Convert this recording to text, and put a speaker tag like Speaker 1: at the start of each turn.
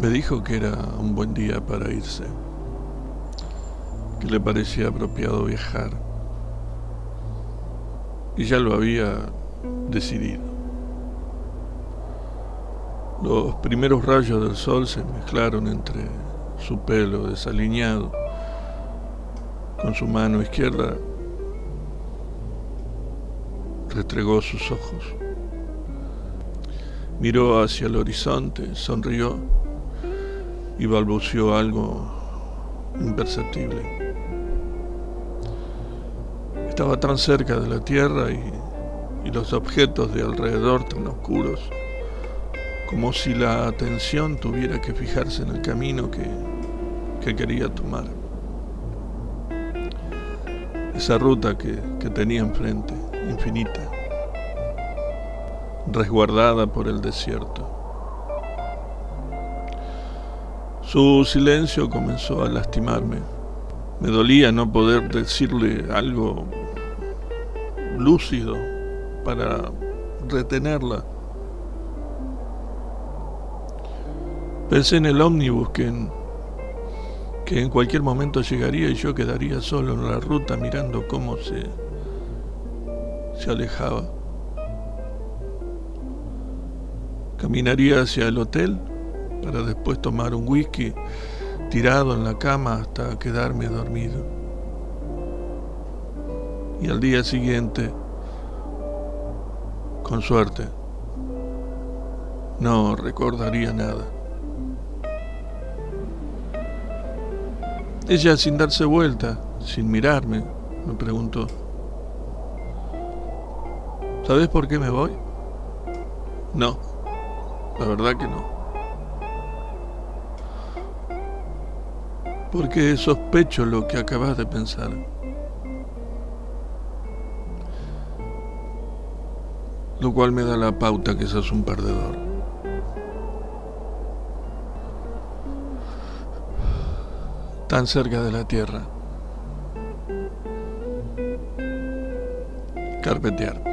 Speaker 1: Me dijo que era un buen día para irse, que le parecía apropiado viajar, y ya lo había decidido. Los primeros rayos del sol se mezclaron entre su pelo desaliñado. Con su mano izquierda restregó sus ojos. Miró hacia el horizonte, sonrió y balbuceó algo imperceptible. Estaba tan cerca de la tierra y, y los objetos de alrededor tan oscuros como si la atención tuviera que fijarse en el camino que, que quería tomar. Esa ruta que, que tenía enfrente, infinita, resguardada por el desierto. Su silencio comenzó a lastimarme. Me dolía no poder decirle algo lúcido para retenerla. Pensé en el ómnibus que en, que en cualquier momento llegaría y yo quedaría solo en la ruta mirando cómo se, se alejaba. Caminaría hacia el hotel para después tomar un whisky tirado en la cama hasta quedarme dormido. Y al día siguiente, con suerte, no recordaría nada. Ella sin darse vuelta, sin mirarme, me preguntó, ¿sabes por qué me voy? No, la verdad que no. Porque sospecho lo que acabas de pensar. Lo cual me da la pauta que sos un perdedor. tan cerca de la tierra. Carpetear.